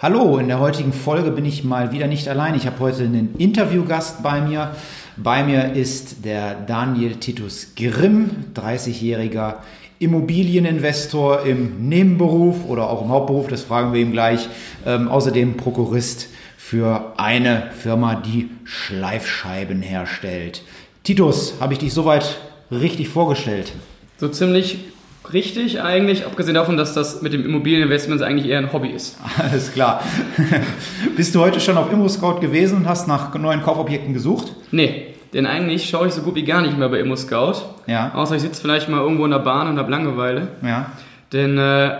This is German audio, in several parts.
Hallo, in der heutigen Folge bin ich mal wieder nicht allein. Ich habe heute einen Interviewgast bei mir. Bei mir ist der Daniel Titus Grimm, 30-jähriger Immobilieninvestor im Nebenberuf oder auch im Hauptberuf, das fragen wir ihm gleich. Ähm, außerdem Prokurist für eine Firma, die Schleifscheiben herstellt. Titus, habe ich dich soweit richtig vorgestellt? So ziemlich richtig eigentlich, abgesehen davon, dass das mit dem Immobilieninvestment eigentlich eher ein Hobby ist. Alles klar. Bist du heute schon auf ImmoScout gewesen und hast nach neuen Kaufobjekten gesucht? Nee, denn eigentlich schaue ich so gut wie gar nicht mehr bei ImmoScout. Ja. Außer ich sitze vielleicht mal irgendwo in der Bahn und habe Langeweile. Ja. Denn äh,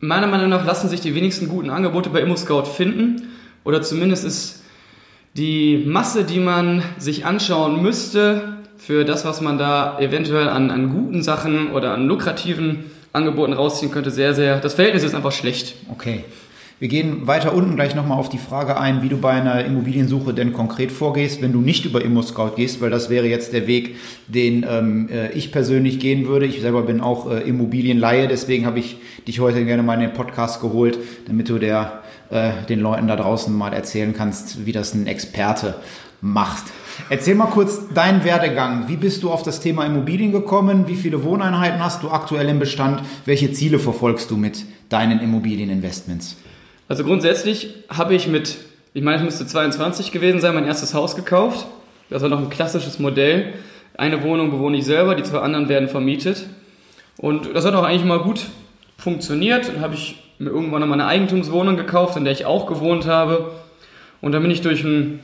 meiner Meinung nach lassen sich die wenigsten guten Angebote bei ImmoScout finden. Oder zumindest ist die Masse, die man sich anschauen müsste, für das, was man da eventuell an, an guten Sachen oder an lukrativen Angeboten rausziehen könnte, sehr, sehr. Das Verhältnis ist einfach schlecht. Okay. Wir gehen weiter unten gleich nochmal auf die Frage ein, wie du bei einer Immobiliensuche denn konkret vorgehst, wenn du nicht über ImmoScout gehst, weil das wäre jetzt der Weg, den ähm, äh, ich persönlich gehen würde. Ich selber bin auch äh, Immobilienleihe, deswegen habe ich dich heute gerne mal in den Podcast geholt, damit du der, äh, den Leuten da draußen mal erzählen kannst, wie das ein Experte macht. Erzähl mal kurz deinen Werdegang. Wie bist du auf das Thema Immobilien gekommen? Wie viele Wohneinheiten hast du aktuell im Bestand? Welche Ziele verfolgst du mit deinen Immobilieninvestments? Also grundsätzlich habe ich mit, ich meine, es müsste 22 gewesen sein, mein erstes Haus gekauft. Das war noch ein klassisches Modell. Eine Wohnung bewohne ich selber, die zwei anderen werden vermietet. Und das hat auch eigentlich mal gut funktioniert. Dann habe ich mir irgendwann noch mal eine Eigentumswohnung gekauft, in der ich auch gewohnt habe. Und dann bin ich durch ein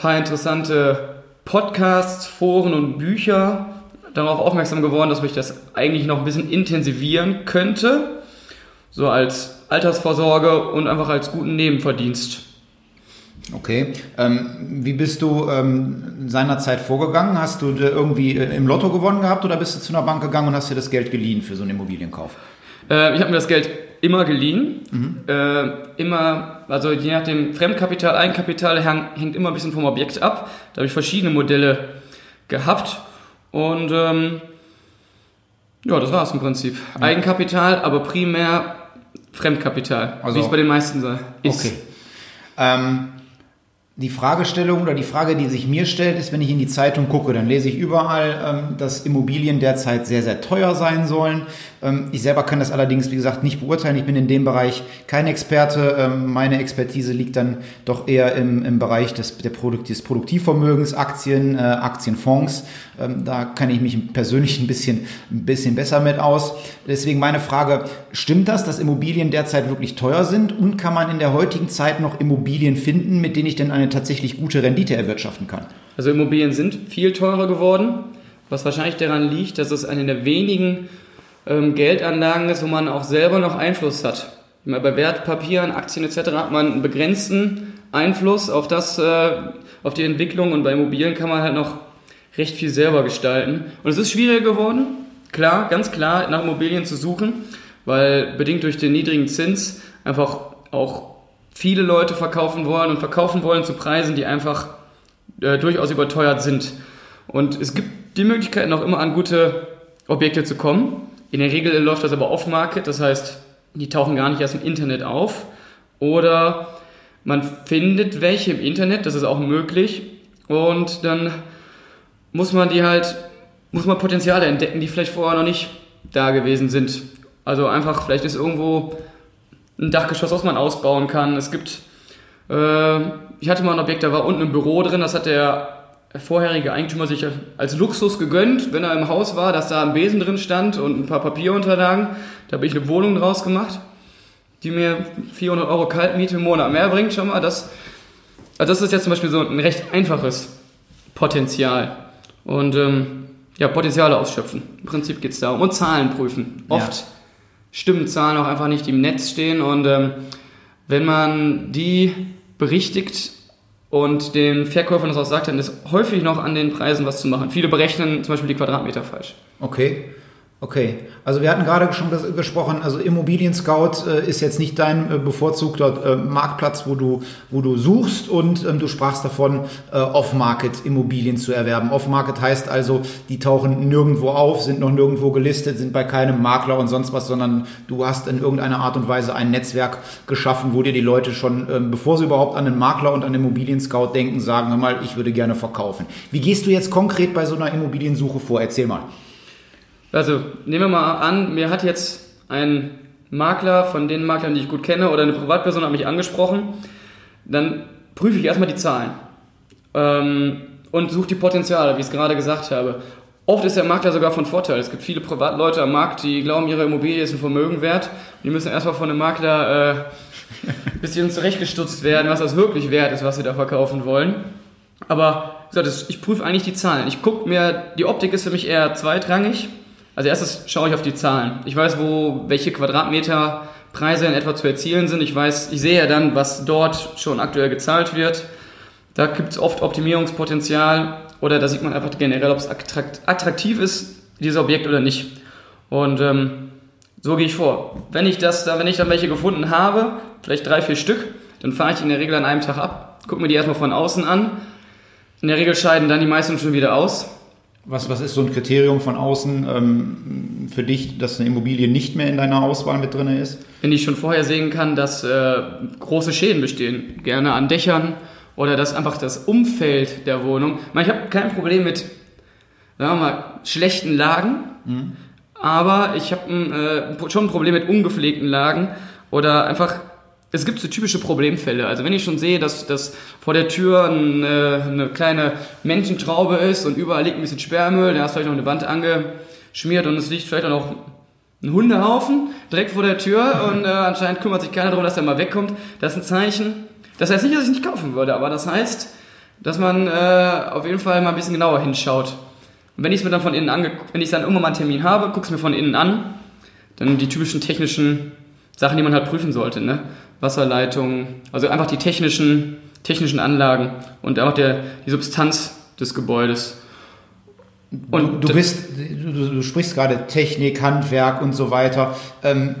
paar interessante Podcasts, Foren und Bücher darauf aufmerksam geworden, dass ich das eigentlich noch ein bisschen intensivieren könnte. So als Altersvorsorge und einfach als guten Nebenverdienst. Okay. Ähm, wie bist du ähm, seinerzeit vorgegangen? Hast du irgendwie äh, im Lotto gewonnen gehabt oder bist du zu einer Bank gegangen und hast dir das Geld geliehen für so einen Immobilienkauf? Äh, ich habe mir das Geld immer geliehen. Mhm. Äh, immer, also je nachdem, Fremdkapital, Eigenkapital hängt immer ein bisschen vom Objekt ab. Da habe ich verschiedene Modelle gehabt. Und ähm, ja, das war es im Prinzip. Ja. Eigenkapital, aber primär Fremdkapital, also, wie es bei den meisten ist. Okay. Ähm, die Fragestellung oder die Frage, die sich mir stellt, ist, wenn ich in die Zeitung gucke, dann lese ich überall, ähm, dass Immobilien derzeit sehr, sehr teuer sein sollen. Ähm, ich selber kann das allerdings, wie gesagt, nicht beurteilen. Ich bin in dem Bereich kein Experte. Ähm, meine Expertise liegt dann doch eher im, im Bereich des, der Produkt, des Produktivvermögens, Aktien, äh, Aktienfonds. Da kann ich mich persönlich ein bisschen, ein bisschen besser mit aus. Deswegen meine Frage, stimmt das, dass Immobilien derzeit wirklich teuer sind? Und kann man in der heutigen Zeit noch Immobilien finden, mit denen ich denn eine tatsächlich gute Rendite erwirtschaften kann? Also Immobilien sind viel teurer geworden, was wahrscheinlich daran liegt, dass es eine der wenigen ähm, Geldanlagen ist, wo man auch selber noch Einfluss hat. Bei Wertpapieren, Aktien etc. hat man einen begrenzten Einfluss auf das, äh, auf die Entwicklung und bei Immobilien kann man halt noch recht viel selber gestalten. Und es ist schwieriger geworden, klar, ganz klar, nach Immobilien zu suchen, weil bedingt durch den niedrigen Zins einfach auch viele Leute verkaufen wollen und verkaufen wollen zu Preisen, die einfach äh, durchaus überteuert sind. Und es gibt die Möglichkeit, noch immer an gute Objekte zu kommen. In der Regel läuft das aber off-market, das heißt, die tauchen gar nicht erst im Internet auf. Oder man findet welche im Internet, das ist auch möglich. Und dann muss man die halt, muss man Potenziale entdecken, die vielleicht vorher noch nicht da gewesen sind. Also einfach, vielleicht ist irgendwo ein Dachgeschoss, was man ausbauen kann. Es gibt, äh, ich hatte mal ein Objekt, da war unten ein Büro drin, das hat der vorherige Eigentümer sich als Luxus gegönnt, wenn er im Haus war, dass da ein Besen drin stand und ein paar Papierunterlagen. Da habe ich eine Wohnung draus gemacht, die mir 400 Euro Kaltmiete im Monat mehr bringt schon mal. Das, also das ist jetzt zum Beispiel so ein recht einfaches Potenzial. Und ähm, ja, Potenziale ausschöpfen. Im Prinzip geht es darum. Und Zahlen prüfen. Oft ja. Stimmen Zahlen auch einfach nicht, im Netz stehen. Und ähm, wenn man die berichtigt, und den Verkäufern das auch sagt, dann ist häufig noch an den Preisen was zu machen. Viele berechnen zum Beispiel die Quadratmeter falsch. Okay. Okay, also wir hatten gerade schon gesprochen, also Immobilien Scout äh, ist jetzt nicht dein äh, bevorzugter äh, Marktplatz, wo du, wo du suchst und ähm, du sprachst davon, äh, Off-Market Immobilien zu erwerben. Off-Market heißt also, die tauchen nirgendwo auf, sind noch nirgendwo gelistet, sind bei keinem Makler und sonst was, sondern du hast in irgendeiner Art und Weise ein Netzwerk geschaffen, wo dir die Leute schon, ähm, bevor sie überhaupt an den Makler und an Immobilien Scout denken, sagen, hör mal, ich würde gerne verkaufen. Wie gehst du jetzt konkret bei so einer Immobiliensuche vor? Erzähl mal. Also nehmen wir mal an, mir hat jetzt ein Makler von den Maklern, die ich gut kenne, oder eine Privatperson hat mich angesprochen, dann prüfe ich erstmal die Zahlen ähm, und suche die Potenziale, wie ich es gerade gesagt habe. Oft ist der Makler sogar von Vorteil. Es gibt viele Privatleute am Markt, die glauben, ihre Immobilie ist ein Vermögen wert. Die müssen erstmal von einem Makler äh, ein bisschen zurechtgestutzt werden, was das wirklich wert ist, was sie da verkaufen wollen. Aber ich prüfe eigentlich die Zahlen. Ich gucke mir, die Optik ist für mich eher zweitrangig. Also erstes schaue ich auf die Zahlen. Ich weiß, wo welche Quadratmeterpreise in etwa zu erzielen sind. Ich weiß, ich sehe ja dann, was dort schon aktuell gezahlt wird. Da gibt es oft Optimierungspotenzial oder da sieht man einfach generell, ob es attraktiv ist, dieses Objekt oder nicht. Und ähm, so gehe ich vor. Wenn ich das, wenn ich dann welche gefunden habe, vielleicht drei, vier Stück, dann fahre ich in der Regel an einem Tag ab, gucke mir die erstmal von außen an. In der Regel scheiden dann die meisten schon wieder aus was, was ist so ein Kriterium von außen ähm, für dich, dass eine Immobilie nicht mehr in deiner Auswahl mit drin ist? Wenn ich schon vorher sehen kann, dass äh, große Schäden bestehen, gerne an Dächern oder dass einfach das Umfeld der Wohnung. Ich, ich habe kein Problem mit, sagen wir mal, schlechten Lagen, mhm. aber ich habe äh, schon ein Problem mit ungepflegten Lagen oder einfach es gibt so typische Problemfälle. Also wenn ich schon sehe, dass, dass vor der Tür eine, eine kleine Menschentraube ist und überall liegt ein bisschen Sperrmüll, da ist vielleicht noch eine Wand angeschmiert und es liegt vielleicht auch noch ein Hundehaufen direkt vor der Tür und äh, anscheinend kümmert sich keiner darum, dass er mal wegkommt. Das ist ein Zeichen. Das heißt nicht, dass ich nicht kaufen würde, aber das heißt, dass man äh, auf jeden Fall mal ein bisschen genauer hinschaut. Und wenn ich es mir dann von innen ange wenn ich dann irgendwann mal einen Termin habe, gucke es mir von innen an, dann die typischen technischen Sachen, die man halt prüfen sollte. Ne? Wasserleitungen, also einfach die technischen, technischen Anlagen und auch der, die Substanz des Gebäudes. Und du, du bist, du, du, sprichst gerade Technik, Handwerk und so weiter. Ähm,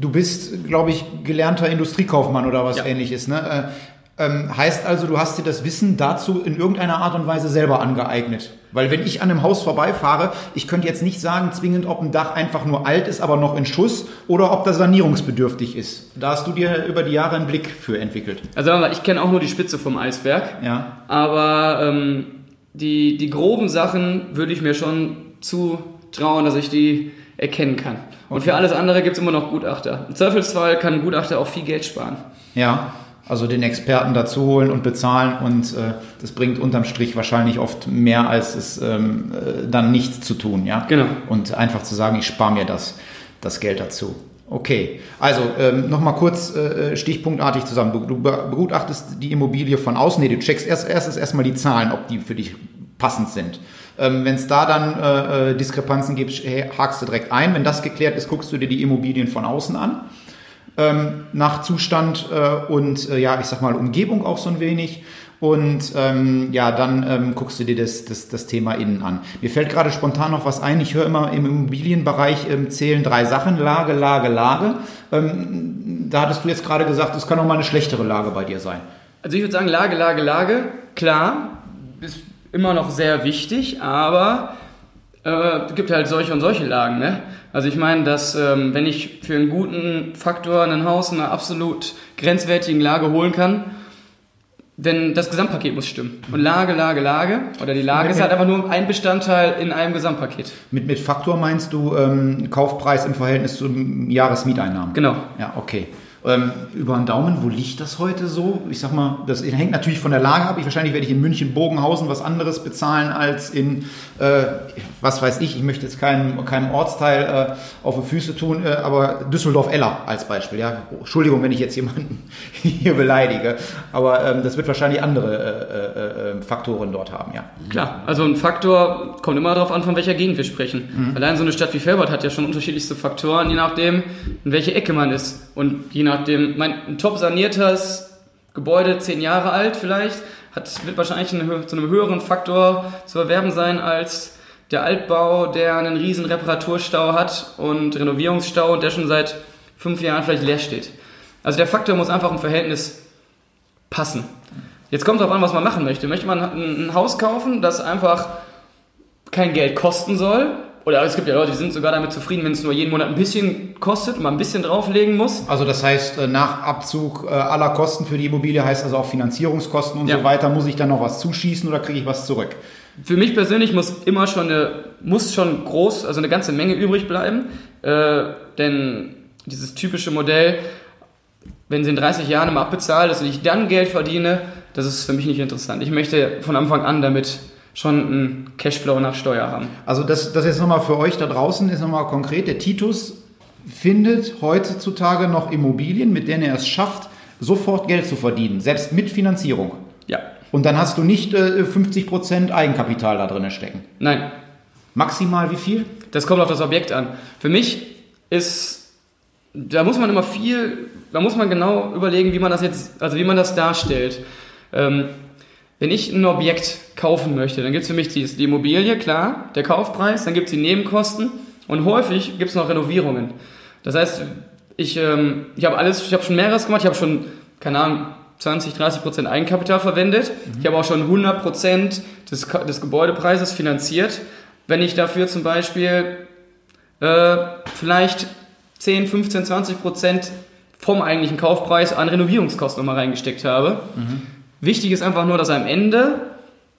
du bist, glaube ich, gelernter Industriekaufmann oder was ja. ähnliches. Ne? Äh, ähm, heißt also, du hast dir das Wissen dazu in irgendeiner Art und Weise selber angeeignet. Weil wenn ich an einem Haus vorbeifahre, ich könnte jetzt nicht sagen zwingend, ob ein Dach einfach nur alt ist, aber noch in Schuss oder ob das sanierungsbedürftig ist. Da hast du dir über die Jahre einen Blick für entwickelt. Also ich kenne auch nur die Spitze vom Eisberg. Ja. Aber ähm, die, die groben Sachen würde ich mir schon zutrauen, dass ich die erkennen kann. Und okay. für alles andere gibt es immer noch Gutachter. Im Zweifelsfall kann ein Gutachter auch viel Geld sparen. Ja. Also den Experten dazu holen und bezahlen und äh, das bringt unterm Strich wahrscheinlich oft mehr, als es ähm, äh, dann nichts zu tun, ja. Genau. Und einfach zu sagen, ich spare mir das, das Geld dazu. Okay, also ähm, nochmal kurz äh, stichpunktartig zusammen. Du, du begutachtest die Immobilie von außen, nee, du checkst erst, erstes erstmal die Zahlen, ob die für dich passend sind. Ähm, Wenn es da dann äh, äh, Diskrepanzen gibt, hakst du direkt ein. Wenn das geklärt ist, guckst du dir die Immobilien von außen an ähm, nach Zustand äh, und äh, ja, ich sag mal Umgebung auch so ein wenig. Und ähm, ja, dann ähm, guckst du dir das, das, das Thema innen an. Mir fällt gerade spontan noch was ein. Ich höre immer im Immobilienbereich ähm, zählen drei Sachen. Lage, Lage, Lage. Ähm, da hattest du jetzt gerade gesagt, es kann auch mal eine schlechtere Lage bei dir sein. Also ich würde sagen, Lage, Lage, Lage, klar, ist immer noch sehr wichtig, aber äh, es gibt halt solche und solche Lagen. Ne? Also ich meine, dass ähm, wenn ich für einen guten Faktor ein Haus in einer absolut grenzwertigen Lage holen kann, denn das Gesamtpaket muss stimmen. Und Lage, Lage, Lage, oder die Lage mit, ist halt einfach nur ein Bestandteil in einem Gesamtpaket. Mit, mit Faktor meinst du ähm, Kaufpreis im Verhältnis zum Jahresmieteinnahmen? Genau. Ja, okay. Ähm, über den Daumen, wo liegt das heute so? Ich sag mal, das hängt natürlich von der Lage ab. Ich, wahrscheinlich werde ich in München Bogenhausen was anderes bezahlen als in, äh, was weiß ich, ich möchte jetzt keinem, keinem Ortsteil äh, auf die Füße tun, äh, aber Düsseldorf-Eller als Beispiel. Ja? Entschuldigung, wenn ich jetzt jemanden hier beleidige, aber ähm, das wird wahrscheinlich andere äh, äh, äh, Faktoren dort haben, ja. Klar, also ein Faktor kommt immer darauf an, von welcher Gegend wir sprechen. Mhm. Allein so eine Stadt wie Felbert hat ja schon unterschiedlichste Faktoren, je nachdem, in welche Ecke man ist. Und je nachdem, mein, ein top saniertes Gebäude zehn Jahre alt vielleicht, hat, wird wahrscheinlich zu einem höheren Faktor zu erwerben sein als der Altbau, der einen riesen Reparaturstau hat und Renovierungsstau und der schon seit fünf Jahren vielleicht leer steht. Also der Faktor muss einfach im Verhältnis passen. Jetzt kommt darauf an, was man machen möchte. Möchte man ein Haus kaufen, das einfach kein Geld kosten soll? Oder es gibt ja Leute, die sind sogar damit zufrieden, wenn es nur jeden Monat ein bisschen kostet und man ein bisschen drauflegen muss. Also das heißt, äh, nach Abzug äh, aller Kosten für die Immobilie heißt also auch Finanzierungskosten und ja. so weiter, muss ich dann noch was zuschießen oder kriege ich was zurück? Für mich persönlich muss immer schon eine, muss schon groß, also eine ganze Menge übrig bleiben. Äh, denn dieses typische Modell, wenn sie in 30 Jahren immer abbezahlt ist und ich dann Geld verdiene, das ist für mich nicht interessant. Ich möchte von Anfang an damit schon einen Cashflow nach Steuer haben. Also das, das jetzt nochmal für euch da draußen ist nochmal konkret. Der Titus findet heutzutage noch Immobilien, mit denen er es schafft, sofort Geld zu verdienen, selbst mit Finanzierung. Ja. Und dann hast du nicht äh, 50% Eigenkapital da drin stecken. Nein. Maximal wie viel? Das kommt auf das Objekt an. Für mich ist, da muss man immer viel, da muss man genau überlegen, wie man das jetzt, also wie man das darstellt. Ähm, wenn ich ein Objekt kaufen möchte, dann gibt es für mich die, die, Immobilie, klar, der Kaufpreis, dann gibt es die Nebenkosten und häufig gibt es noch Renovierungen. Das heißt, ich, ähm, ich habe alles, ich habe schon mehreres gemacht, ich habe schon, keine Ahnung, 20, 30 Prozent Eigenkapital verwendet. Mhm. Ich habe auch schon 100 Prozent des, des Gebäudepreises finanziert. Wenn ich dafür zum Beispiel äh, vielleicht 10, 15, 20 Prozent vom eigentlichen Kaufpreis an Renovierungskosten nochmal reingesteckt habe. Mhm. Wichtig ist einfach nur, dass am Ende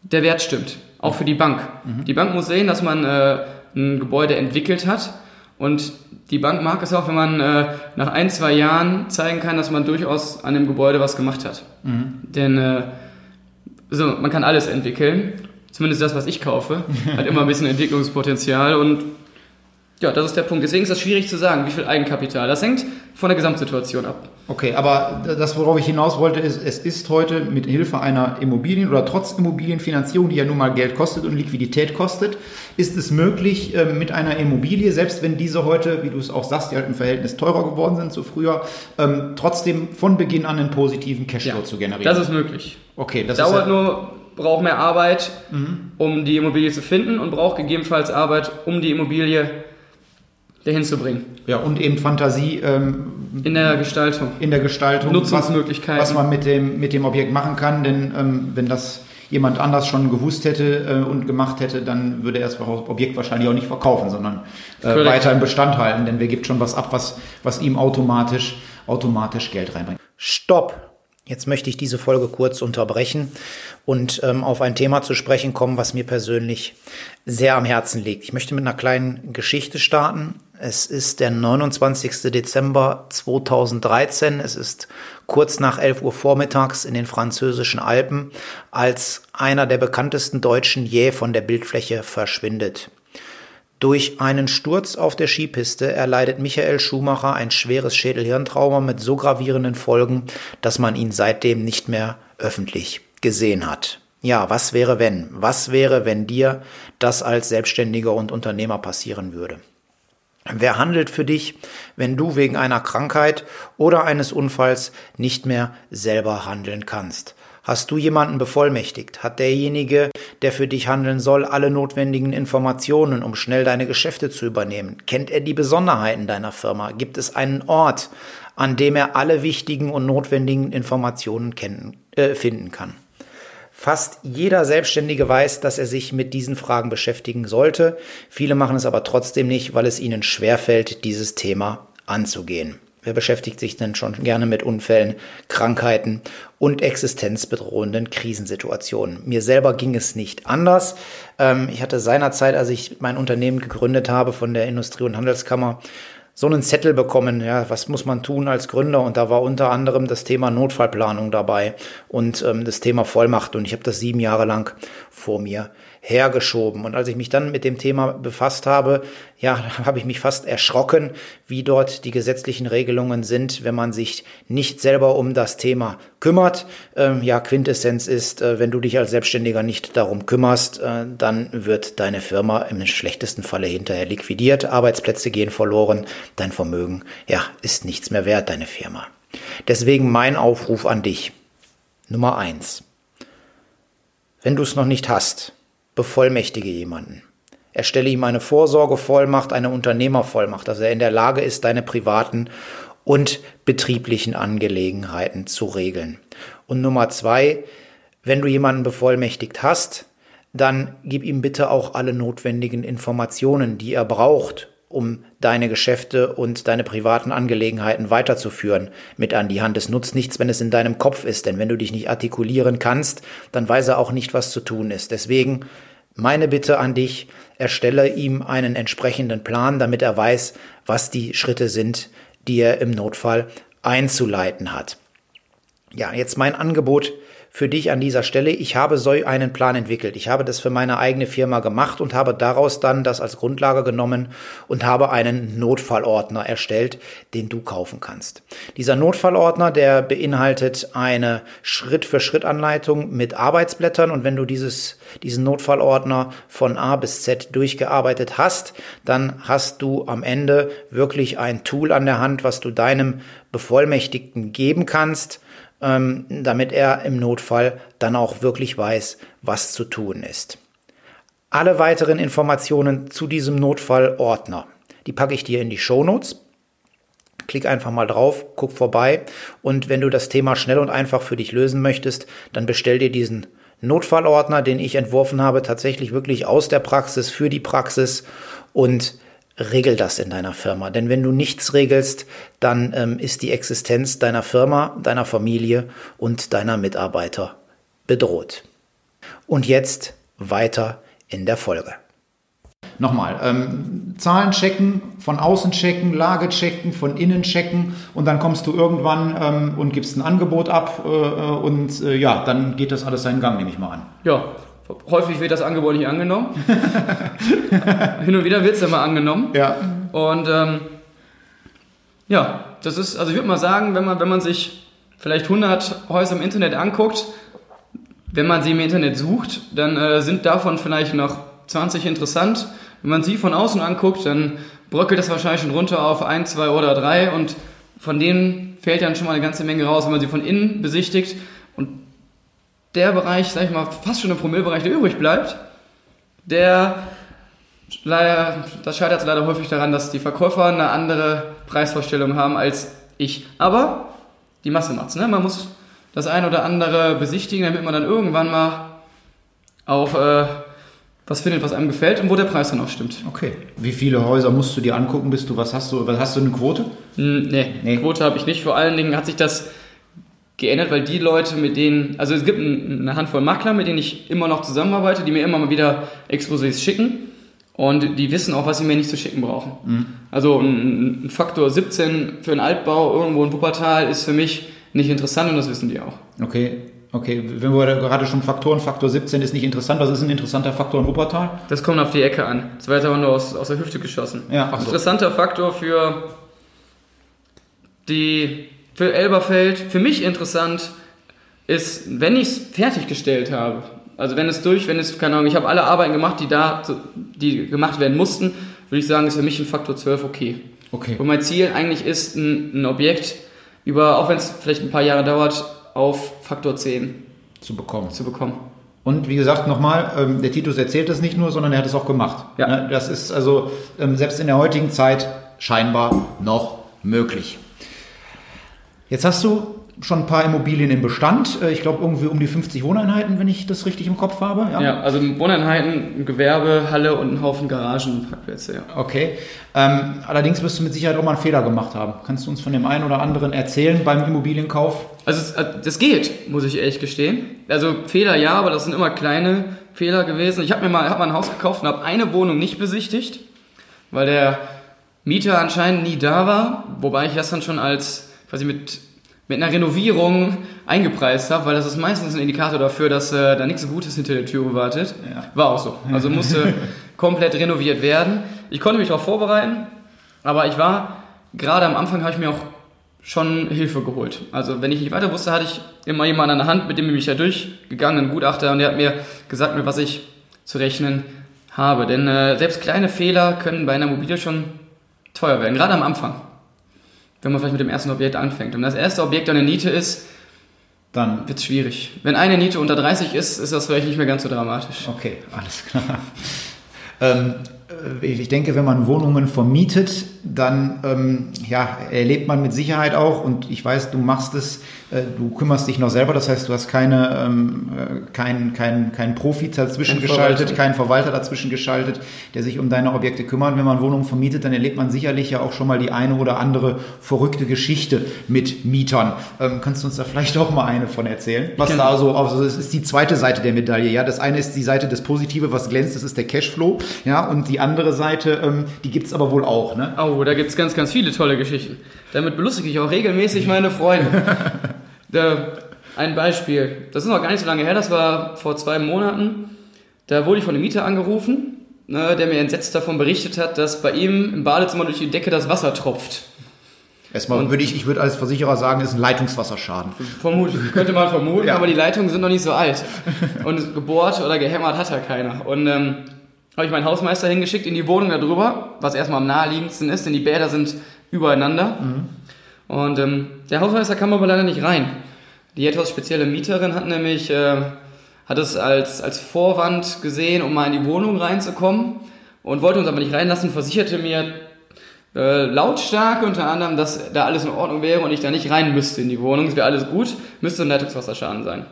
der Wert stimmt. Auch für die Bank. Mhm. Die Bank muss sehen, dass man äh, ein Gebäude entwickelt hat. Und die Bank mag es auch, wenn man äh, nach ein, zwei Jahren zeigen kann, dass man durchaus an dem Gebäude was gemacht hat. Mhm. Denn äh, so, man kann alles entwickeln. Zumindest das, was ich kaufe, hat immer ein bisschen Entwicklungspotenzial. Und ja, das ist der Punkt. Deswegen ist es schwierig zu sagen, wie viel Eigenkapital. Das hängt von der Gesamtsituation ab. Okay, aber das, worauf ich hinaus wollte, ist, es ist heute mit Hilfe einer Immobilien- oder trotz Immobilienfinanzierung, die ja nun mal Geld kostet und Liquidität kostet, ist es möglich, äh, mit einer Immobilie, selbst wenn diese heute, wie du es auch sagst, die halt im Verhältnis teurer geworden sind zu früher, ähm, trotzdem von Beginn an einen positiven Cashflow ja, zu generieren. Das ist möglich. Okay, das dauert ja nur, braucht mehr Arbeit, mhm. um die Immobilie zu finden und braucht gegebenenfalls Arbeit, um die Immobilie dahin zu bringen. Ja, und eben Fantasie. Ähm, in der Gestaltung. In der Gestaltung. Nutzungsmöglichkeiten. Was, was man mit dem, mit dem Objekt machen kann, denn ähm, wenn das jemand anders schon gewusst hätte äh, und gemacht hätte, dann würde er das Objekt wahrscheinlich auch nicht verkaufen, sondern äh, weiter im Bestand halten, denn wer gibt schon was ab, was, was ihm automatisch, automatisch Geld reinbringt. Stopp! Jetzt möchte ich diese Folge kurz unterbrechen und ähm, auf ein Thema zu sprechen kommen, was mir persönlich sehr am Herzen liegt. Ich möchte mit einer kleinen Geschichte starten. Es ist der 29. Dezember 2013. Es ist kurz nach 11 Uhr vormittags in den französischen Alpen, als einer der bekanntesten Deutschen jäh von der Bildfläche verschwindet. Durch einen Sturz auf der Skipiste erleidet Michael Schumacher ein schweres Schädelhirntrauma mit so gravierenden Folgen, dass man ihn seitdem nicht mehr öffentlich gesehen hat. Ja, was wäre wenn? Was wäre, wenn dir das als Selbstständiger und Unternehmer passieren würde? Wer handelt für dich, wenn du wegen einer Krankheit oder eines Unfalls nicht mehr selber handeln kannst? Hast du jemanden bevollmächtigt? Hat derjenige, der für dich handeln soll, alle notwendigen Informationen, um schnell deine Geschäfte zu übernehmen? Kennt er die Besonderheiten deiner Firma? Gibt es einen Ort, an dem er alle wichtigen und notwendigen Informationen kennen, äh, finden kann? Fast jeder Selbstständige weiß, dass er sich mit diesen Fragen beschäftigen sollte. Viele machen es aber trotzdem nicht, weil es ihnen schwerfällt, dieses Thema anzugehen. Wer beschäftigt sich denn schon gerne mit Unfällen, Krankheiten und existenzbedrohenden Krisensituationen? Mir selber ging es nicht anders. Ähm, ich hatte seinerzeit, als ich mein Unternehmen gegründet habe von der Industrie- und Handelskammer, so einen Zettel bekommen, ja, was muss man tun als Gründer? Und da war unter anderem das Thema Notfallplanung dabei und ähm, das Thema Vollmacht. Und ich habe das sieben Jahre lang vor mir hergeschoben. Und als ich mich dann mit dem Thema befasst habe, ja, habe ich mich fast erschrocken, wie dort die gesetzlichen Regelungen sind, wenn man sich nicht selber um das Thema kümmert. Ähm, ja, Quintessenz ist, äh, wenn du dich als Selbstständiger nicht darum kümmerst, äh, dann wird deine Firma im schlechtesten Falle hinterher liquidiert, Arbeitsplätze gehen verloren, dein Vermögen, ja, ist nichts mehr wert, deine Firma. Deswegen mein Aufruf an dich. Nummer eins: Wenn du es noch nicht hast, bevollmächtige jemanden. Erstelle ihm eine Vorsorgevollmacht, eine Unternehmervollmacht, dass er in der Lage ist, deine privaten und betrieblichen Angelegenheiten zu regeln. Und Nummer zwei, wenn du jemanden bevollmächtigt hast, dann gib ihm bitte auch alle notwendigen Informationen, die er braucht, um deine Geschäfte und deine privaten Angelegenheiten weiterzuführen, mit an die Hand. Es nutzt nichts, wenn es in deinem Kopf ist, denn wenn du dich nicht artikulieren kannst, dann weiß er auch nicht, was zu tun ist. Deswegen meine Bitte an dich, erstelle ihm einen entsprechenden Plan, damit er weiß, was die Schritte sind, die er im Notfall einzuleiten hat. Ja, jetzt mein Angebot für dich an dieser Stelle. Ich habe so einen Plan entwickelt. Ich habe das für meine eigene Firma gemacht und habe daraus dann das als Grundlage genommen und habe einen Notfallordner erstellt, den du kaufen kannst. Dieser Notfallordner, der beinhaltet eine Schritt-für-Schritt-Anleitung mit Arbeitsblättern und wenn du dieses, diesen Notfallordner von A bis Z durchgearbeitet hast, dann hast du am Ende wirklich ein Tool an der Hand, was du deinem Bevollmächtigten geben kannst, ähm, damit er im Notfall dann auch wirklich weiß, was zu tun ist. Alle weiteren Informationen zu diesem Notfallordner, die packe ich dir in die Shownotes. Klick einfach mal drauf, guck vorbei und wenn du das Thema schnell und einfach für dich lösen möchtest, dann bestell dir diesen Notfallordner, den ich entworfen habe, tatsächlich wirklich aus der Praxis für die Praxis und regel das in deiner Firma. Denn wenn du nichts regelst, dann ähm, ist die Existenz deiner Firma, deiner Familie und deiner Mitarbeiter bedroht. Und jetzt weiter in der Folge. Nochmal, ähm, Zahlen checken, von außen checken, Lage checken, von innen checken und dann kommst du irgendwann ähm, und gibst ein Angebot ab äh, äh und äh, ja, dann geht das alles seinen Gang, nehme ich mal an. Ja, Häufig wird das Angebot nicht angenommen. Hin und wieder wird es immer angenommen. Ja. Und ähm, ja, das ist, also ich würde mal sagen, wenn man, wenn man sich vielleicht 100 Häuser im Internet anguckt, wenn man sie im Internet sucht, dann äh, sind davon vielleicht noch 20 interessant. Wenn man sie von außen anguckt, dann bröckelt das wahrscheinlich schon runter auf ein, zwei oder drei und von denen fällt dann schon mal eine ganze Menge raus, wenn man sie von innen besichtigt. Und der Bereich, sag ich mal, fast schon im Promillbereich, der übrig bleibt, der leider, das scheitert leider häufig daran, dass die Verkäufer eine andere Preisvorstellung haben als ich. Aber die Masse macht's, ne? Man muss das ein oder andere besichtigen, damit man dann irgendwann mal auch äh, was findet, was einem gefällt und wo der Preis dann auch stimmt. Okay. Wie viele Häuser musst du dir angucken, bist du, was hast du, was hast du eine Quote? Hm, nee, nee. Quote habe ich nicht. Vor allen Dingen hat sich das geändert, weil die Leute, mit denen, also es gibt eine Handvoll Makler, mit denen ich immer noch zusammenarbeite, die mir immer mal wieder Exposés schicken und die wissen auch, was sie mir nicht zu schicken brauchen. Mhm. Also ein, ein, Faktor 17 für einen Altbau irgendwo in Wuppertal ist für mich nicht interessant und das wissen die auch. Okay. Okay, wenn wir gerade schon Faktoren, Faktor 17 ist nicht interessant. Was ist ein interessanter Faktor in Wuppertal? Das kommt auf die Ecke an. Das war jetzt aber nur aus, aus der Hüfte geschossen. Ja, so. Interessanter Faktor für die für Elberfeld, für mich interessant ist, wenn ich es fertiggestellt habe, also wenn es durch, wenn es, keine Ahnung, ich habe alle Arbeiten gemacht, die da, die gemacht werden mussten, würde ich sagen, ist für mich ein Faktor 12 okay. Okay. Und mein Ziel eigentlich ist, ein, ein Objekt über, auch wenn es vielleicht ein paar Jahre dauert, auf Faktor 10 zu bekommen. Zu bekommen. Und wie gesagt, nochmal, ähm, der Titus erzählt das nicht nur, sondern er hat es auch gemacht. Ja. Ne, das ist also ähm, selbst in der heutigen Zeit scheinbar noch möglich. Jetzt hast du schon ein paar Immobilien im Bestand. Äh, ich glaube, irgendwie um die 50 Wohneinheiten, wenn ich das richtig im Kopf habe. Ja, ja also Wohneinheiten, Gewerbe, Halle und ein Haufen Garagen und Parkplätze, ja. Okay. Ähm, allerdings wirst du mit Sicherheit auch mal einen Fehler gemacht haben. Kannst du uns von dem einen oder anderen erzählen beim Immobilienkauf? Also, es, äh, das geht, muss ich ehrlich gestehen. Also, Fehler ja, aber das sind immer kleine Fehler gewesen. Ich habe mir mal, hab mal ein Haus gekauft und habe eine Wohnung nicht besichtigt, weil der Mieter anscheinend nie da war. Wobei ich das dann schon als quasi mit, mit einer Renovierung eingepreist habe, weil das ist meistens ein Indikator dafür, dass äh, da nichts Gutes hinter der Tür wartet. Ja. War auch so. Also musste komplett renoviert werden. Ich konnte mich darauf vorbereiten, aber ich war, gerade am Anfang habe ich mir auch schon Hilfe geholt. Also wenn ich nicht weiter wusste, hatte ich immer jemanden an der Hand, mit dem ich mich da durchgegangen, ein Gutachter, und der hat mir gesagt, mit was ich zu rechnen habe. Denn äh, selbst kleine Fehler können bei einer Immobilie schon teuer werden, gerade am Anfang wenn man vielleicht mit dem ersten Objekt anfängt. Und das erste Objekt eine Niete ist, dann wird es schwierig. Wenn eine Niete unter 30 ist, ist das vielleicht nicht mehr ganz so dramatisch. Okay, alles klar. ähm, äh, ich denke, wenn man Wohnungen vermietet, dann ähm, ja, erlebt man mit Sicherheit auch, und ich weiß, du machst es, äh, du kümmerst dich noch selber, das heißt, du hast keine, ähm, äh, kein, kein, kein Profi dazwischen geschaltet, keinen Verwalter dazwischen geschaltet, der sich um deine Objekte kümmert. Wenn man Wohnungen vermietet, dann erlebt man sicherlich ja auch schon mal die eine oder andere verrückte Geschichte mit Mietern. Ähm, kannst du uns da vielleicht auch mal eine von erzählen? Was da so, also es ist die zweite Seite der Medaille, ja. Das eine ist die Seite des Positive, was glänzt, das ist der Cashflow, ja, und die andere Seite, ähm, die gibt's aber wohl auch, ne? Oh, da gibt's ganz, ganz viele tolle Geschichten. Damit belustige ich auch regelmäßig meine Freunde. da, ein Beispiel. Das ist noch gar nicht so lange her, das war vor zwei Monaten. Da wurde ich von einem Mieter angerufen, ne, der mir entsetzt davon berichtet hat, dass bei ihm im Badezimmer durch die Decke das Wasser tropft. Erstmal würde ich, ich würde als Versicherer sagen, ist ein Leitungswasserschaden. Vermuten, könnte man vermuten, ja. aber die Leitungen sind noch nicht so alt. Und gebohrt oder gehämmert hat er keiner. Und ähm, habe ich meinen Hausmeister hingeschickt in die Wohnung darüber, was erstmal am naheliegendsten ist, denn die Bäder sind übereinander. Mhm. Und ähm, der Hausmeister kam aber leider nicht rein. Die etwas spezielle Mieterin hat nämlich äh, hat es als, als Vorwand gesehen, um mal in die Wohnung reinzukommen und wollte uns aber nicht reinlassen, versicherte mir äh, lautstark unter anderem, dass da alles in Ordnung wäre und ich da nicht rein müsste in die Wohnung. Es wäre alles gut, müsste ein Leitungswasserschaden sein.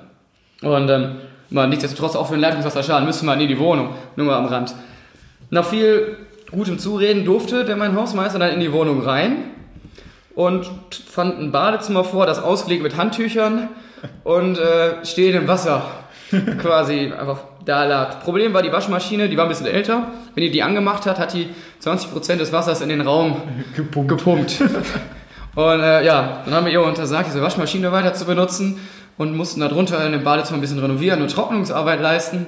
Und ähm, man, nichtsdestotrotz auch für den Leitungswasserschaden müsste man in die Wohnung, nur mal am Rand. Nach viel gutem Zureden durfte der mein Hausmeister dann in die Wohnung rein und fand ein Badezimmer vor, das ausgelegt mit Handtüchern und äh, stehendem Wasser quasi einfach da lag. Problem war die Waschmaschine, die war ein bisschen älter. Wenn die die angemacht hat, hat die 20% des Wassers in den Raum gepumpt. gepumpt. und äh, ja, dann haben wir ihr untersagt, diese Waschmaschine weiter zu benutzen und mussten darunter in dem Badezimmer ein bisschen renovieren und Trocknungsarbeit leisten.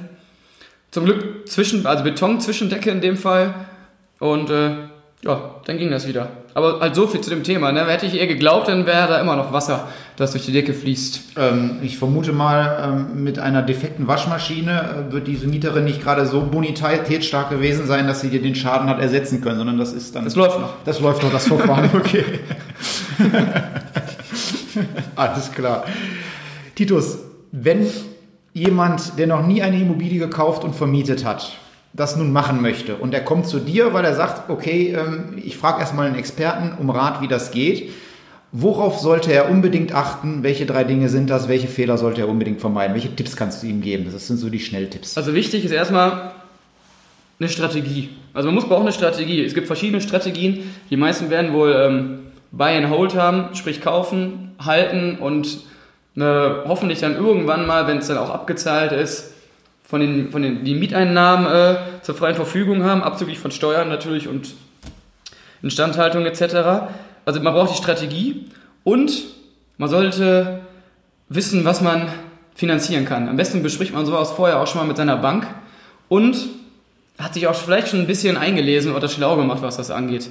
Zum Glück zwischen, also Beton-Zwischendecke in dem Fall. Und äh, ja, dann ging das wieder. Aber halt so viel zu dem Thema. Ne? Hätte ich ihr geglaubt, dann wäre da immer noch Wasser, das durch die Decke fließt. Ähm, ich vermute mal, ähm, mit einer defekten Waschmaschine äh, wird diese Mieterin nicht gerade so bonitätsstark gewesen sein, dass sie dir den Schaden hat ersetzen können, sondern das ist dann. Das läuft noch. Das läuft noch, das Verfahren, okay. Alles klar. Titus, wenn jemand, der noch nie eine Immobilie gekauft und vermietet hat, das nun machen möchte und er kommt zu dir, weil er sagt, okay, ähm, ich frage erstmal einen Experten um Rat, wie das geht. Worauf sollte er unbedingt achten? Welche drei Dinge sind das? Welche Fehler sollte er unbedingt vermeiden? Welche Tipps kannst du ihm geben? Das sind so die Schnelltipps. Also wichtig ist erstmal eine Strategie. Also man muss brauchen eine Strategie. Es gibt verschiedene Strategien. Die meisten werden wohl ähm, Buy and Hold haben, sprich kaufen, halten und äh, hoffentlich dann irgendwann mal, wenn es dann auch abgezahlt ist, von den, von den die Mieteinnahmen äh, zur freien Verfügung haben, abzüglich von Steuern natürlich und Instandhaltung etc. Also man braucht die Strategie und man sollte wissen, was man finanzieren kann. Am besten bespricht man sowas vorher auch schon mal mit seiner Bank und hat sich auch vielleicht schon ein bisschen eingelesen oder schlau gemacht, was das angeht.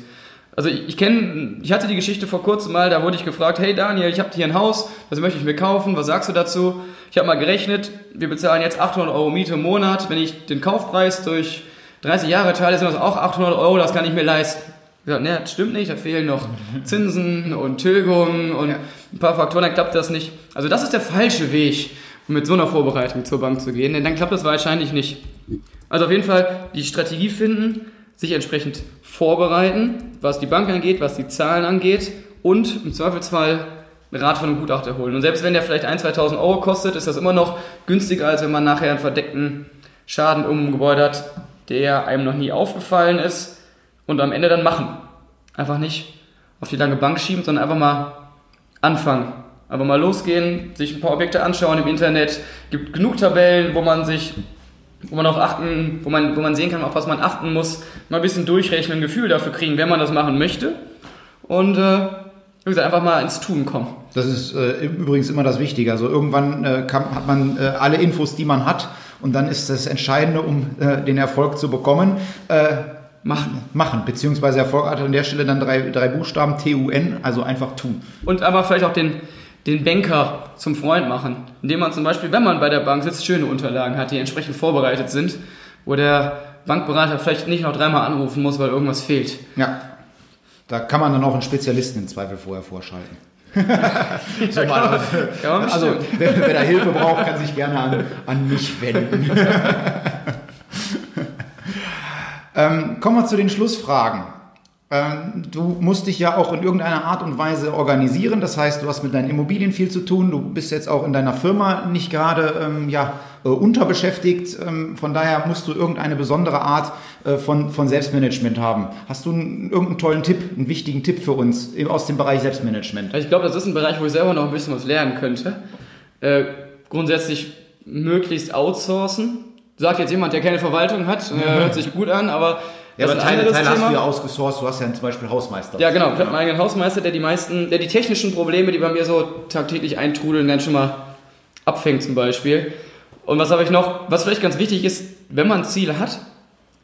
Also ich, ich kenne, ich hatte die Geschichte vor kurzem mal, da wurde ich gefragt, hey Daniel, ich habe hier ein Haus, das möchte ich mir kaufen, was sagst du dazu? Ich habe mal gerechnet, wir bezahlen jetzt 800 Euro Miete im Monat, wenn ich den Kaufpreis durch 30 Jahre teile, sind das auch 800 Euro, das kann ich mir leisten. Ich gesagt, ne, das stimmt nicht, da fehlen noch Zinsen und Tilgungen und ein paar Faktoren, dann klappt das nicht. Also das ist der falsche Weg, um mit so einer Vorbereitung zur Bank zu gehen, denn dann klappt das wahrscheinlich nicht. Also auf jeden Fall die Strategie finden, sich entsprechend vorbereiten, was die Bank angeht, was die Zahlen angeht und im Zweifelsfall Rat von einem Gutachter holen. Und selbst wenn der vielleicht 1.000, 2.000 Euro kostet, ist das immer noch günstiger, als wenn man nachher einen verdeckten Schaden um ein Gebäude hat, der einem noch nie aufgefallen ist und am Ende dann machen. Einfach nicht auf die lange Bank schieben, sondern einfach mal anfangen. Einfach mal losgehen, sich ein paar Objekte anschauen im Internet. Gibt genug Tabellen, wo man sich wo man auf achten, wo man, wo man sehen kann, auf was man achten muss, mal ein bisschen durchrechnen, ein Gefühl dafür kriegen, wenn man das machen möchte. Und äh, wie gesagt, einfach mal ins Tun kommen. Das ist äh, übrigens immer das Wichtige. Also irgendwann äh, kann, hat man äh, alle Infos, die man hat, und dann ist das Entscheidende, um äh, den Erfolg zu bekommen. Äh, machen. Machen, beziehungsweise Erfolg hat an der Stelle dann drei, drei Buchstaben, T-U-N, also einfach tun. Und aber vielleicht auch den, den Banker zum Freund machen, indem man zum Beispiel, wenn man bei der Bank sitzt, schöne Unterlagen hat, die entsprechend vorbereitet sind, wo der Bankberater vielleicht nicht noch dreimal anrufen muss, weil irgendwas fehlt. Ja, da kann man dann auch einen Spezialisten im Zweifel vorher vorschalten. so mal, also, wer, wer da Hilfe braucht, kann sich gerne an, an mich wenden. ähm, kommen wir zu den Schlussfragen. Ähm, du musst dich ja auch in irgendeiner Art und Weise organisieren. Das heißt, du hast mit deinen Immobilien viel zu tun. Du bist jetzt auch in deiner Firma nicht gerade ähm, ja, äh, unterbeschäftigt. Ähm, von daher musst du irgendeine besondere Art äh, von, von Selbstmanagement haben. Hast du einen, irgendeinen tollen Tipp, einen wichtigen Tipp für uns aus dem Bereich Selbstmanagement? Also ich glaube, das ist ein Bereich, wo ich selber noch ein bisschen was lernen könnte. Äh, grundsätzlich möglichst outsourcen. Sagt jetzt jemand, der keine Verwaltung hat, äh, hört sich gut an, aber Ja, aber ein Teile, Teile hast du ja ausgesourced. Du hast ja zum Beispiel Hausmeister. Ja, genau. Ich habe einen eigenen Hausmeister, der die meisten, der die technischen Probleme, die bei mir so tagtäglich eintrudeln, dann schon mal abfängt zum Beispiel. Und was habe ich noch? Was vielleicht ganz wichtig ist, wenn man Ziele hat,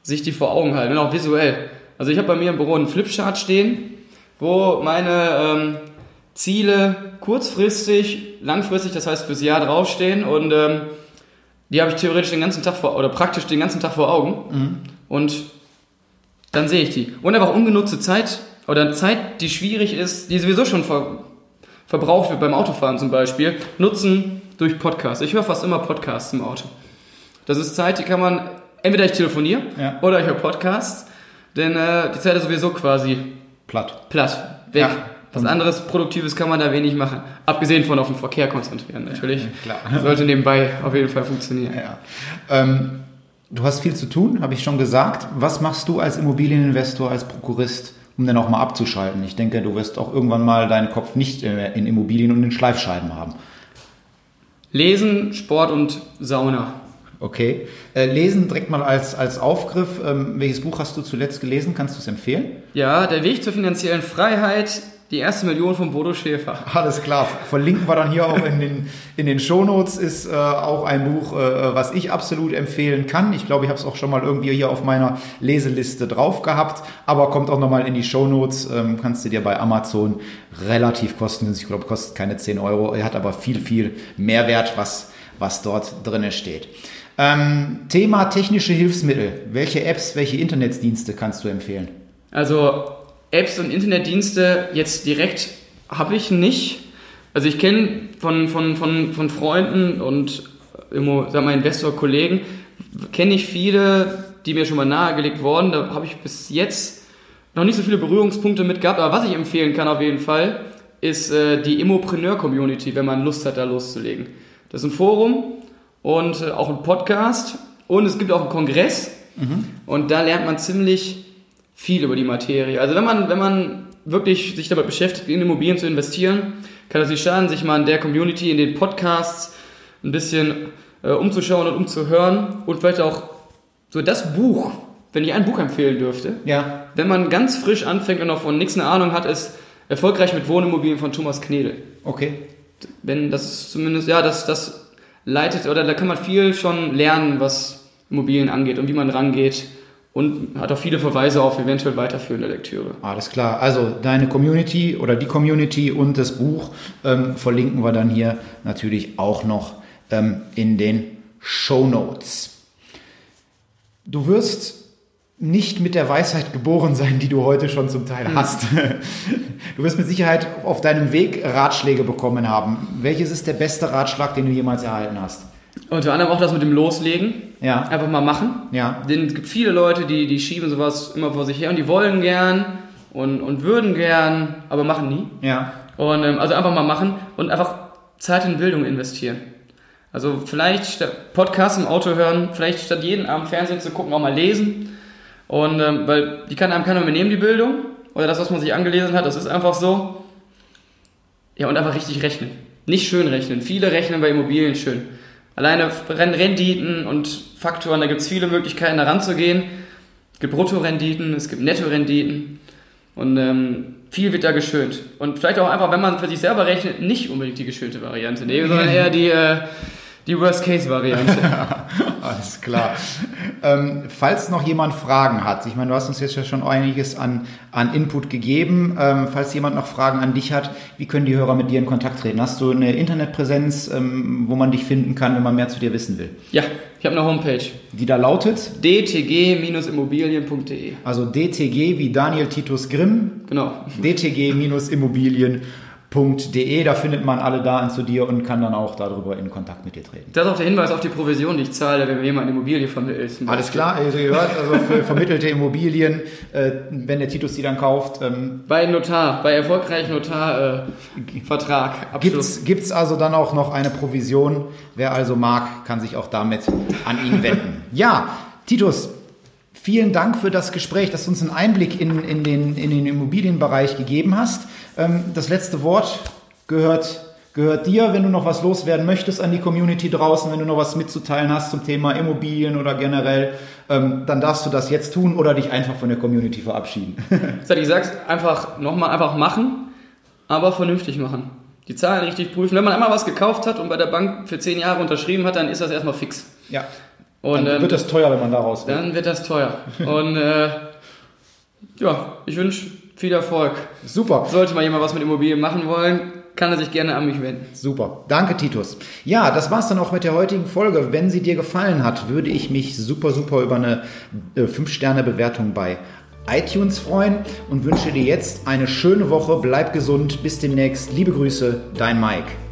sich die vor Augen halten, und auch visuell. Also ich habe bei mir im Büro einen Flipchart stehen, wo meine ähm, Ziele kurzfristig, langfristig, das heißt fürs Jahr draufstehen und ähm, die habe ich theoretisch den ganzen Tag vor, oder praktisch den ganzen Tag vor Augen. Und dann sehe ich die. Und einfach ungenutzte Zeit oder Zeit, die schwierig ist, die sowieso schon ver verbraucht wird beim Autofahren zum Beispiel, nutzen durch Podcasts. Ich höre fast immer Podcasts im Auto. Das ist Zeit, die kann man, entweder ich telefoniere Ja. oder ich höre Podcasts, denn äh, die Zeit ist sowieso quasi Platt. platt, weg. Ja. Was anderes Produktives kann man da wenig machen. Abgesehen von auf den Verkehr konzentrieren, natürlich. klar. Sollte nebenbei auf jeden Fall funktionieren. Ja. Ähm, du hast viel zu tun, habe ich schon gesagt. Was machst du als Immobilieninvestor, als Prokurist, um dann auch mal abzuschalten? Ich denke, du wirst auch irgendwann mal deinen Kopf nicht äh, in Immobilien und in Schleifscheiben haben. Lesen, Sport und Sauna. Okay. Äh, lesen direkt mal als, als Aufgriff. Ähm, welches Buch hast du zuletzt gelesen? Kannst du es empfehlen? Ja, der Weg zur finanziellen Freiheit, die erste Million von Bodo Schäfer. Alles klar. Verlinken wir dann hier auch in den, in den Shownotes. Ist äh, auch ein Buch, äh, was ich absolut empfehlen kann. Ich glaube, ich habe es auch schon mal irgendwie hier auf meiner Leseliste drauf gehabt. Aber kommt auch nochmal in die Shownotes. Ähm, kannst du dir bei Amazon relativ kostenlos, ich glaube, kostet keine 10 Euro. Er hat aber viel, viel Mehrwert, was, was dort drinne steht. Ähm, Thema technische Hilfsmittel. Welche Apps, welche Internetdienste kannst du empfehlen? Also Apps und Internetdienste jetzt direkt habe ich nicht. Also ich kenne von, von, von, von Freunden und äh, sag mal Investor-Kollegen, kenne ich viele, die mir schon mal nahegelegt wurden. Da habe ich bis jetzt noch nicht so viele Berührungspunkte mit gehabt. Aber was ich empfehlen kann auf jeden Fall, ist äh, die Immopreneur-Community, wenn man Lust hat, da loszulegen. Das ist ein Forum und äh, auch ein Podcast und es gibt auch einen Kongress und da lernt man ziemlich viel über die Materie. Also wenn man, wenn man wirklich sich damit beschäftigt, in Immobilien zu investieren, kann es nicht schaden, sich mal in der Community, in den Podcasts ein bisschen äh, umzuschauen und umzuhören und vielleicht auch so das Buch, wenn ich ein Buch empfehlen dürfte, Ja. wenn man ganz frisch anfängt und noch von nichts eine Ahnung hat, ist Erfolgreich mit Wohnimmobilien von Thomas Knedel. Okay. Wenn das zumindest, ja, das, das leitet, oder da kann man viel schon lernen, was Immobilien angeht und wie man rangeht und hat auch viele Verweise auf eventuell weiterführende Lektüre. Alles klar. Also deine Community oder die Community und das Buch ähm, verlinken wir dann hier natürlich auch noch ähm, in den Show Notes. Du wirst nicht mit der Weisheit geboren sein, die du heute schon zum Teil hast. Du wirst mit Sicherheit auf deinem Weg Ratschläge bekommen haben. Welches ist der beste Ratschlag, den du jemals erhalten hast? Unter anderem auch das mit dem Loslegen. Ja. Einfach mal machen. Ja. Denn es gibt viele Leute, die, die schieben sowas immer vor sich her und die wollen gern und, und würden gern, aber machen nie. Ja. Und ähm, also einfach mal machen und einfach Zeit in Bildung investieren. Also vielleicht statt Podcast im Auto hören, vielleicht statt jeden Abend Fernsehen zu gucken, auch mal lesen. Und ähm, weil die kann einem keiner mehr nehmen, die Bildung. Oder das, was man sich angelesen hat, das ist einfach so. Ja, und einfach richtig rechnen. Nicht schön rechnen. Viele rechnen bei Immobilien schön. Alleine Ren- Renditen und Faktoren, da gibt es viele Möglichkeiten, da ranzugehen. Es gibt Bruttorenditen, es gibt Nettorenditen. Und ähm, viel wird da geschönt. Und vielleicht auch einfach, wenn man für sich selber rechnet, nicht unbedingt die geschönte Variante nehmen, sondern eher die, äh, die Worst-Case-Variante. Alles klar. ähm, falls noch jemand Fragen hat, ich meine, du hast uns jetzt ja schon einiges an, an Input gegeben. Ähm, falls jemand noch Fragen an dich hat, wie können die Hörer mit dir in Kontakt treten? Hast du eine Internetpräsenz, ähm, wo man dich finden kann, wenn man mehr zu dir wissen will? ja, ich habe eine Homepage. Die da lautet, dtg-immobilien.de. also DTG wie Daniel Titus Grimm, Genau. dtg-immobilien.de. Da findet man alle Daten zu dir und kann dann auch darüber in Kontakt mit dir treten. Das ist auch der Hinweis auf die Provision, die ich zahle, wenn mir jemand eine Immobilie vermittelt. Alles klar, also ihr hört, also für vermittelte Immobilien, äh, wenn der Titus die dann kauft. Ähm, bei Notar, bei erfolgreichem Notarvertrag. Äh, Gibt es also dann auch noch eine Provision? Wer also mag, kann sich auch damit an ihn wenden. Ja, Titus, Vielen Dank für das Gespräch, dass du uns einen Einblick in, in, den, in den Immobilienbereich gegeben hast. Ähm, das letzte Wort gehört, gehört dir, wenn du noch was loswerden möchtest an die Community draußen, wenn du noch was mitzuteilen hast zum Thema Immobilien oder generell, ähm, dann darfst du das jetzt tun oder dich einfach von der Community verabschieden. ich sag's einfach nochmal, einfach machen, aber vernünftig machen. Die Zahlen richtig prüfen. Wenn man einmal was gekauft hat und bei der Bank für zehn Jahre unterschrieben hat, dann ist das erstmal fix. Ja. Und, dann ähm, wird das teuer, wenn man daraus will. Dann wird das teuer. Und äh, ja, ich wünsche viel Erfolg. Super. Sollte mal jemand was mit Immobilien machen wollen, kann er sich gerne an mich wenden. Super. Danke, Titus. Ja, das war's dann auch mit der heutigen Folge. Wenn sie dir gefallen hat, würde ich mich super, super über eine äh, 5-Sterne-Bewertung bei iTunes freuen und wünsche dir jetzt eine schöne Woche. Bleib gesund. Bis demnächst. Liebe Grüße, dein Mike.